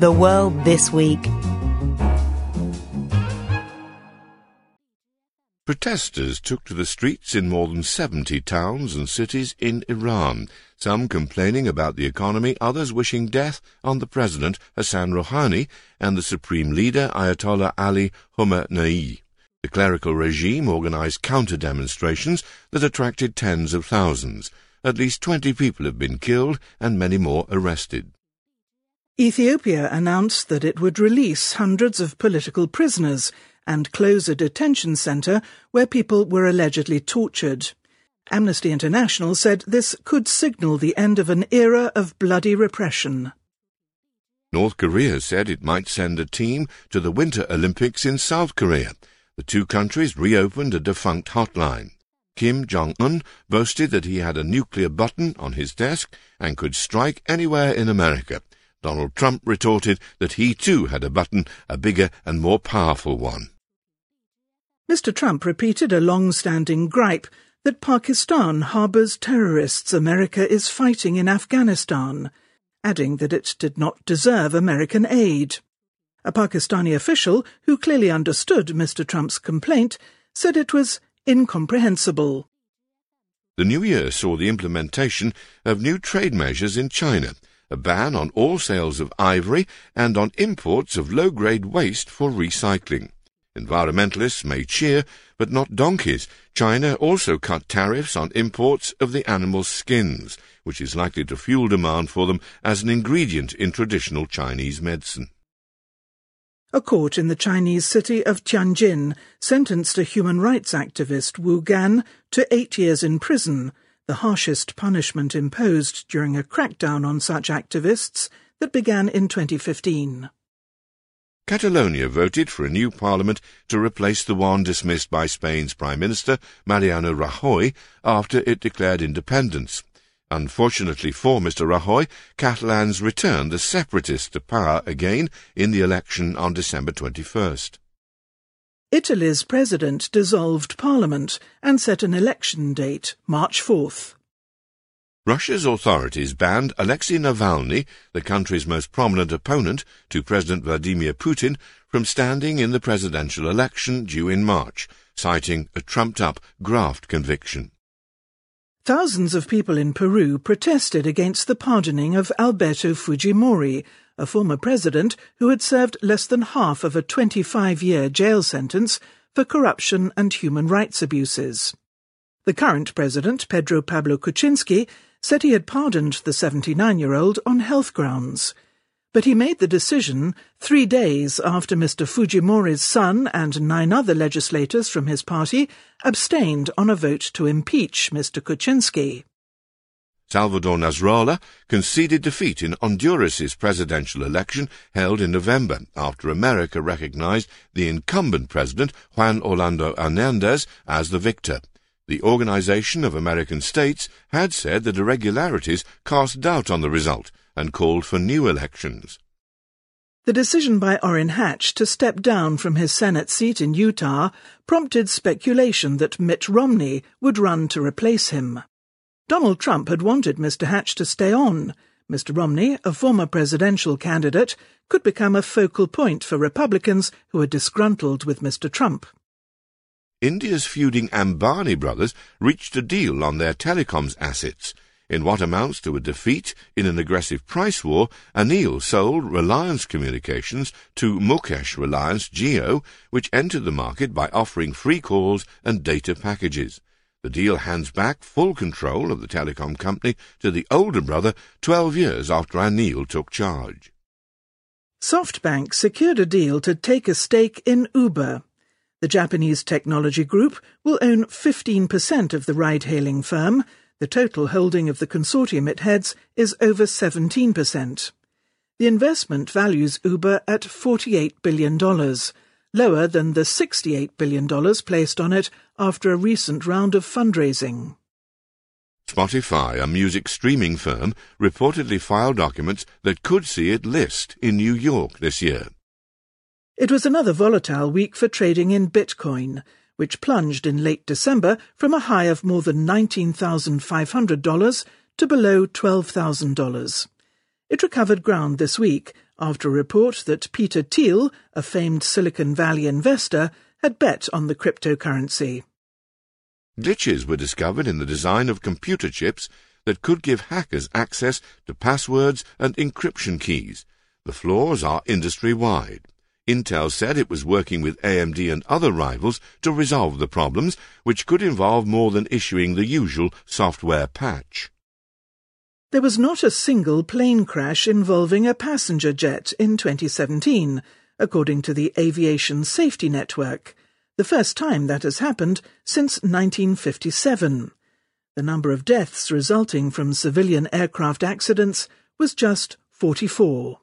The World This Week. Protesters took to the streets in more than 70 towns and cities in Iran, some complaining about the economy, others wishing death on the president Hassan Rouhani and the supreme leader Ayatollah Ali Khamenei. The clerical regime organized counter-demonstrations that attracted tens of thousands. At least 20 people have been killed and many more arrested. Ethiopia announced that it would release hundreds of political prisoners and close a detention centre where people were allegedly tortured. Amnesty International said this could signal the end of an era of bloody repression. North Korea said it might send a team to the Winter Olympics in South Korea. The two countries reopened a defunct hotline. Kim Jong un boasted that he had a nuclear button on his desk and could strike anywhere in America. Donald Trump retorted that he too had a button, a bigger and more powerful one. Mr. Trump repeated a long standing gripe that Pakistan harbours terrorists America is fighting in Afghanistan, adding that it did not deserve American aid. A Pakistani official, who clearly understood Mr. Trump's complaint, said it was incomprehensible. The new year saw the implementation of new trade measures in China, a ban on all sales of ivory and on imports of low grade waste for recycling. Environmentalists may cheer, but not donkeys. China also cut tariffs on imports of the animal's skins, which is likely to fuel demand for them as an ingredient in traditional Chinese medicine. A court in the Chinese city of Tianjin sentenced a human rights activist Wu Gan to eight years in prison, the harshest punishment imposed during a crackdown on such activists that began in 2015. Catalonia voted for a new parliament to replace the one dismissed by Spain's Prime Minister, Mariano Rajoy, after it declared independence. Unfortunately for Mr. Rajoy, Catalans returned the separatists to power again in the election on December 21st. Italy's president dissolved parliament and set an election date, March 4th. Russia's authorities banned Alexei Navalny, the country's most prominent opponent to President Vladimir Putin, from standing in the presidential election due in March, citing a trumped-up graft conviction. Thousands of people in Peru protested against the pardoning of Alberto Fujimori, a former president who had served less than half of a 25-year jail sentence for corruption and human rights abuses. The current president, Pedro Pablo Kuczynski, said he had pardoned the 79 year old on health grounds. But he made the decision three days after Mr. Fujimori's son and nine other legislators from his party abstained on a vote to impeach Mr. Kuczynski. Salvador Nasralla conceded defeat in Honduras's presidential election held in November after America recognized the incumbent president Juan Orlando Hernandez as the victor. The Organization of American States had said that irregularities cast doubt on the result and called for new elections. The decision by Orrin Hatch to step down from his Senate seat in Utah prompted speculation that Mitt Romney would run to replace him. Donald Trump had wanted Mr. Hatch to stay on. Mr. Romney, a former presidential candidate, could become a focal point for Republicans who are disgruntled with Mr. Trump. India's feuding Ambani brothers reached a deal on their telecoms assets. In what amounts to a defeat in an aggressive price war, Anil sold Reliance Communications to Mukesh Reliance Jio, which entered the market by offering free calls and data packages. The deal hands back full control of the telecom company to the older brother 12 years after Anil took charge. SoftBank secured a deal to take a stake in Uber. The Japanese technology group will own 15% of the ride hailing firm. The total holding of the consortium it heads is over 17%. The investment values Uber at $48 billion, lower than the $68 billion placed on it after a recent round of fundraising. Spotify, a music streaming firm, reportedly filed documents that could see it list in New York this year. It was another volatile week for trading in Bitcoin, which plunged in late December from a high of more than $19,500 to below $12,000. It recovered ground this week after a report that Peter Thiel, a famed Silicon Valley investor, had bet on the cryptocurrency. Glitches were discovered in the design of computer chips that could give hackers access to passwords and encryption keys. The flaws are industry wide. Intel said it was working with AMD and other rivals to resolve the problems, which could involve more than issuing the usual software patch. There was not a single plane crash involving a passenger jet in 2017, according to the Aviation Safety Network, the first time that has happened since 1957. The number of deaths resulting from civilian aircraft accidents was just 44.